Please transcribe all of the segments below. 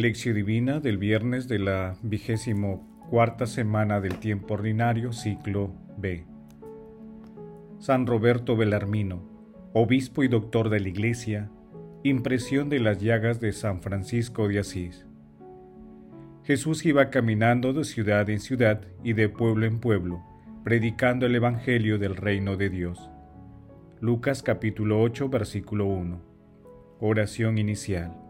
Lección Divina del viernes de la vigésimo cuarta semana del tiempo ordinario, ciclo B. San Roberto Belarmino, obispo y doctor de la Iglesia, impresión de las llagas de San Francisco de Asís. Jesús iba caminando de ciudad en ciudad y de pueblo en pueblo, predicando el Evangelio del reino de Dios. Lucas capítulo 8 versículo 1. Oración inicial.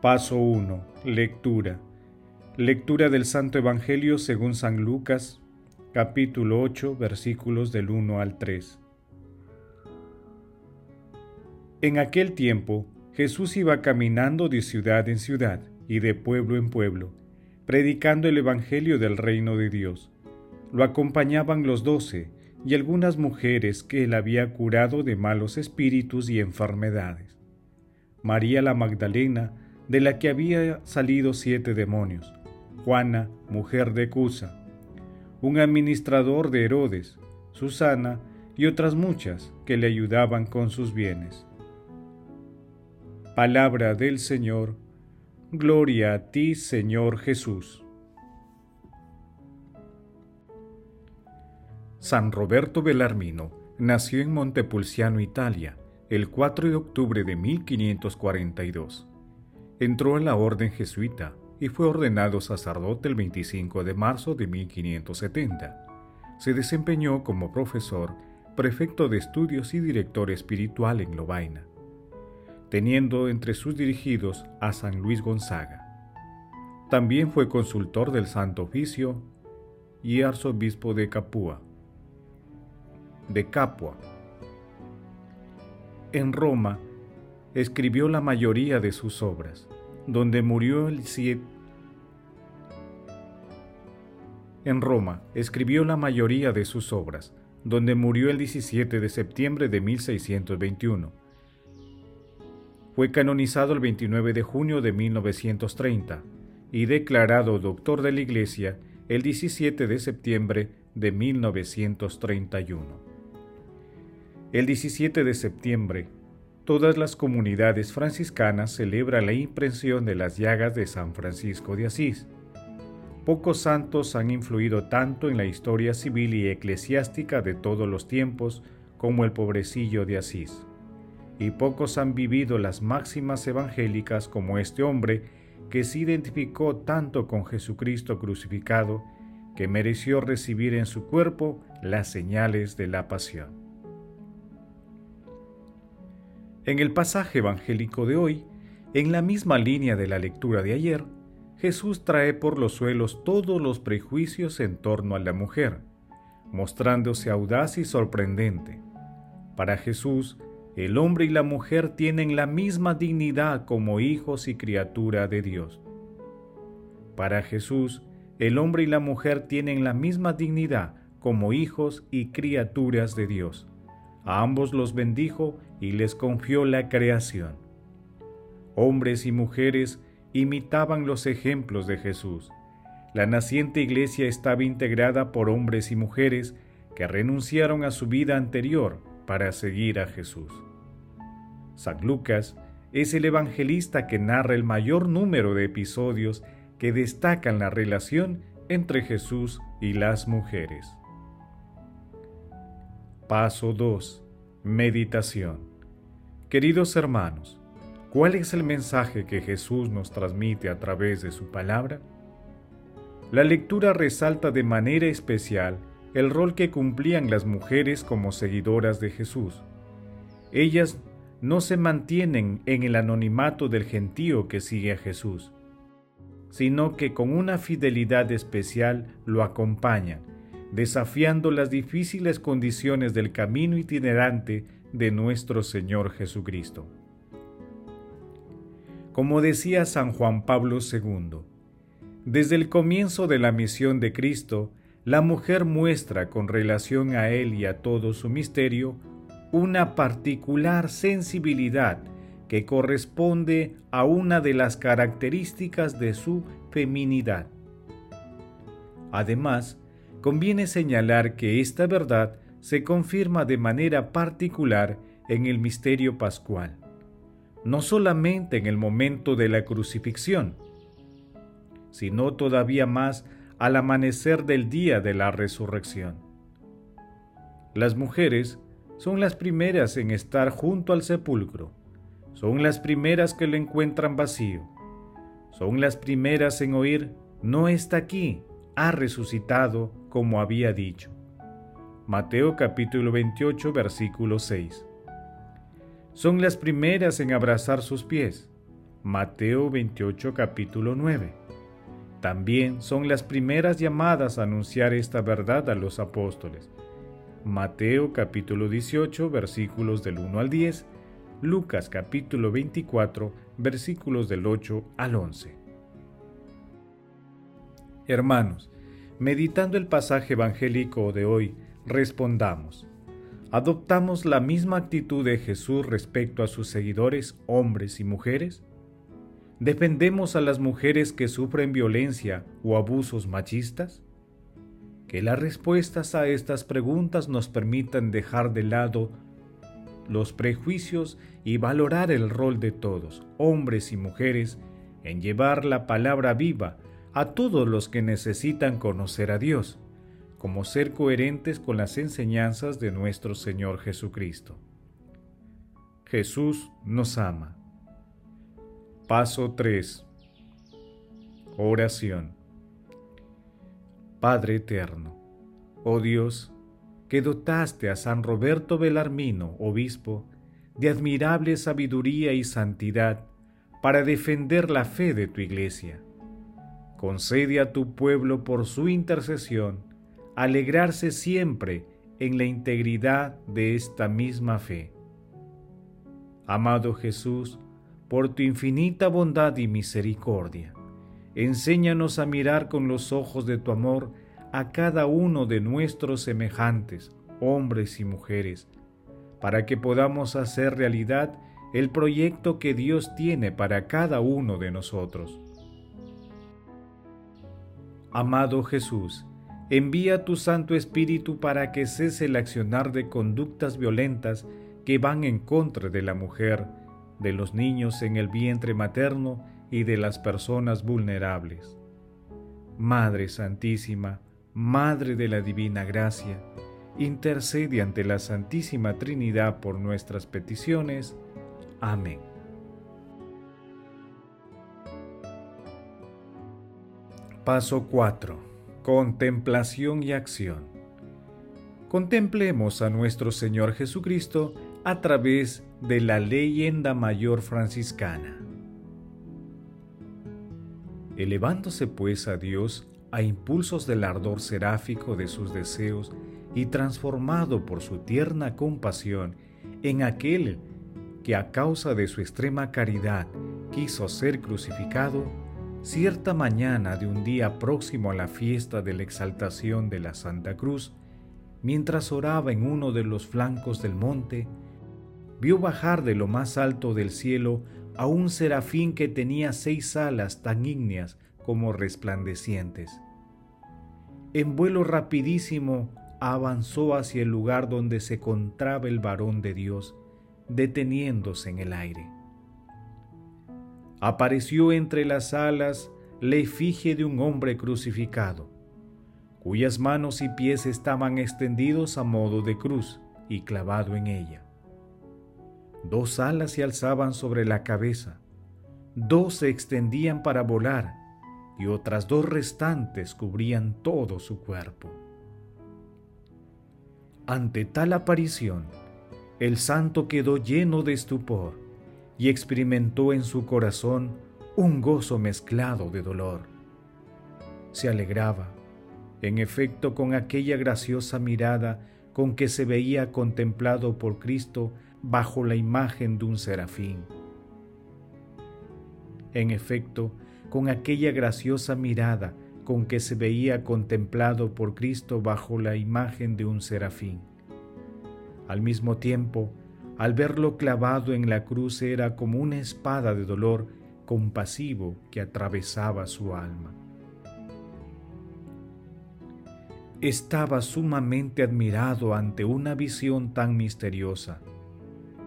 Paso 1. Lectura. Lectura del Santo Evangelio según San Lucas, capítulo 8, versículos del 1 al 3. En aquel tiempo, Jesús iba caminando de ciudad en ciudad y de pueblo en pueblo, predicando el Evangelio del reino de Dios. Lo acompañaban los doce y algunas mujeres que él había curado de malos espíritus y enfermedades. María la Magdalena, de la que había salido siete demonios, Juana, mujer de Cusa, un administrador de Herodes, Susana y otras muchas que le ayudaban con sus bienes. Palabra del Señor, gloria a ti Señor Jesús. San Roberto Bellarmino nació en Montepulciano, Italia, el 4 de octubre de 1542 entró en la orden jesuita y fue ordenado sacerdote el 25 de marzo de 1570. Se desempeñó como profesor, prefecto de estudios y director espiritual en Lovaina, teniendo entre sus dirigidos a San Luis Gonzaga. También fue consultor del Santo Oficio y arzobispo de Capua. De Capua. En Roma, escribió la mayoría de sus obras, donde murió el 7 en Roma, escribió la mayoría de sus obras, donde murió el 17 de septiembre de 1621. Fue canonizado el 29 de junio de 1930 y declarado doctor de la Iglesia el 17 de septiembre de 1931. El 17 de septiembre todas las comunidades franciscanas celebran la impresión de las llagas de San Francisco de Asís. Pocos santos han influido tanto en la historia civil y eclesiástica de todos los tiempos como el pobrecillo de Asís. Y pocos han vivido las máximas evangélicas como este hombre que se identificó tanto con Jesucristo crucificado que mereció recibir en su cuerpo las señales de la pasión. En el pasaje evangélico de hoy, en la misma línea de la lectura de ayer, Jesús trae por los suelos todos los prejuicios en torno a la mujer, mostrándose audaz y sorprendente. Para Jesús, el hombre y la mujer tienen la misma dignidad como hijos y criatura de Dios. Para Jesús, el hombre y la mujer tienen la misma dignidad como hijos y criaturas de Dios. A ambos los bendijo y les confió la creación. Hombres y mujeres imitaban los ejemplos de Jesús. La naciente iglesia estaba integrada por hombres y mujeres que renunciaron a su vida anterior para seguir a Jesús. San Lucas es el evangelista que narra el mayor número de episodios que destacan la relación entre Jesús y las mujeres. Paso 2. Meditación. Queridos hermanos, ¿cuál es el mensaje que Jesús nos transmite a través de su palabra? La lectura resalta de manera especial el rol que cumplían las mujeres como seguidoras de Jesús. Ellas no se mantienen en el anonimato del gentío que sigue a Jesús, sino que con una fidelidad especial lo acompañan desafiando las difíciles condiciones del camino itinerante de nuestro Señor Jesucristo. Como decía San Juan Pablo II, desde el comienzo de la misión de Cristo, la mujer muestra con relación a Él y a todo su misterio una particular sensibilidad que corresponde a una de las características de su feminidad. Además, conviene señalar que esta verdad se confirma de manera particular en el misterio pascual, no solamente en el momento de la crucifixión, sino todavía más al amanecer del día de la resurrección. Las mujeres son las primeras en estar junto al sepulcro, son las primeras que lo encuentran vacío, son las primeras en oír, no está aquí, ha resucitado como había dicho. Mateo capítulo 28 versículo 6. Son las primeras en abrazar sus pies. Mateo 28 capítulo 9. También son las primeras llamadas a anunciar esta verdad a los apóstoles. Mateo capítulo 18 versículos del 1 al 10, Lucas capítulo 24 versículos del 8 al 11. Hermanos, meditando el pasaje evangélico de hoy, respondamos. ¿Adoptamos la misma actitud de Jesús respecto a sus seguidores, hombres y mujeres? ¿Defendemos a las mujeres que sufren violencia o abusos machistas? Que las respuestas a estas preguntas nos permitan dejar de lado los prejuicios y valorar el rol de todos, hombres y mujeres, en llevar la palabra viva a todos los que necesitan conocer a Dios, como ser coherentes con las enseñanzas de nuestro Señor Jesucristo. Jesús nos ama. Paso 3. Oración. Padre eterno, oh Dios, que dotaste a San Roberto Belarmino, obispo, de admirable sabiduría y santidad para defender la fe de tu iglesia concede a tu pueblo por su intercesión alegrarse siempre en la integridad de esta misma fe. Amado Jesús, por tu infinita bondad y misericordia, enséñanos a mirar con los ojos de tu amor a cada uno de nuestros semejantes, hombres y mujeres, para que podamos hacer realidad el proyecto que Dios tiene para cada uno de nosotros. Amado Jesús, envía tu Santo Espíritu para que cese el accionar de conductas violentas que van en contra de la mujer, de los niños en el vientre materno y de las personas vulnerables. Madre Santísima, Madre de la Divina Gracia, intercede ante la Santísima Trinidad por nuestras peticiones. Amén. Paso 4. Contemplación y acción. Contemplemos a nuestro Señor Jesucristo a través de la leyenda mayor franciscana. Elevándose pues a Dios a impulsos del ardor seráfico de sus deseos y transformado por su tierna compasión en aquel que a causa de su extrema caridad quiso ser crucificado, Cierta mañana de un día próximo a la fiesta de la exaltación de la Santa Cruz, mientras oraba en uno de los flancos del monte, vio bajar de lo más alto del cielo a un serafín que tenía seis alas tan ígneas como resplandecientes. En vuelo rapidísimo avanzó hacia el lugar donde se encontraba el varón de Dios, deteniéndose en el aire apareció entre las alas la efigie de un hombre crucificado, cuyas manos y pies estaban extendidos a modo de cruz y clavado en ella. Dos alas se alzaban sobre la cabeza, dos se extendían para volar y otras dos restantes cubrían todo su cuerpo. Ante tal aparición, el santo quedó lleno de estupor y experimentó en su corazón un gozo mezclado de dolor. Se alegraba, En efecto, con aquella graciosa mirada con que se veía contemplado por Cristo bajo la imagen de un serafín. En efecto, con aquella graciosa mirada con que se veía contemplado por Cristo bajo la imagen de un serafín. Al mismo tiempo, al verlo clavado en la cruz era como una espada de dolor compasivo que atravesaba su alma. Estaba sumamente admirado ante una visión tan misteriosa,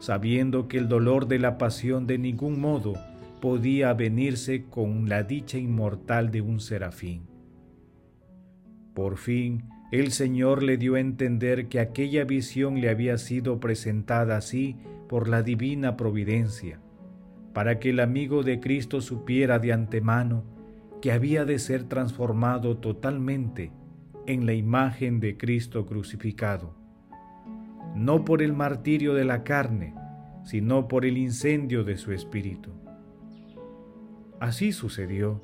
sabiendo que el dolor de la pasión de ningún modo podía venirse con la dicha inmortal de un serafín. Por fin, el Señor le dio a entender que aquella visión le había sido presentada así por la divina providencia, para que el amigo de Cristo supiera de antemano que había de ser transformado totalmente en la imagen de Cristo crucificado, no por el martirio de la carne, sino por el incendio de su espíritu. Así sucedió,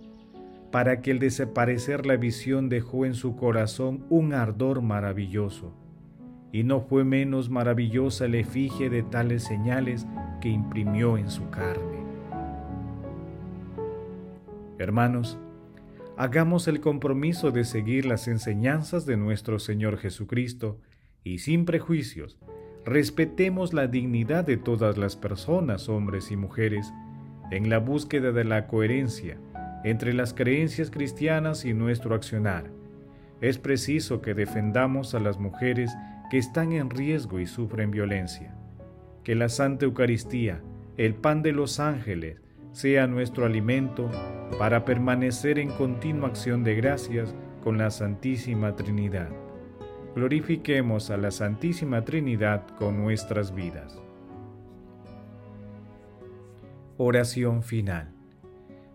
para que el desaparecer la visión dejó en su corazón un ardor maravilloso, y no fue menos maravillosa la efigie de tales señales que imprimió en su carne. Hermanos, hagamos el compromiso de seguir las enseñanzas de nuestro Señor Jesucristo y sin prejuicios, respetemos la dignidad de todas las personas, hombres y mujeres, en la búsqueda de la coherencia entre las creencias cristianas y nuestro accionar. Es preciso que defendamos a las mujeres que están en riesgo y sufren violencia. Que la Santa Eucaristía, el pan de los ángeles, sea nuestro alimento para permanecer en continua acción de gracias con la Santísima Trinidad. Glorifiquemos a la Santísima Trinidad con nuestras vidas. Oración final.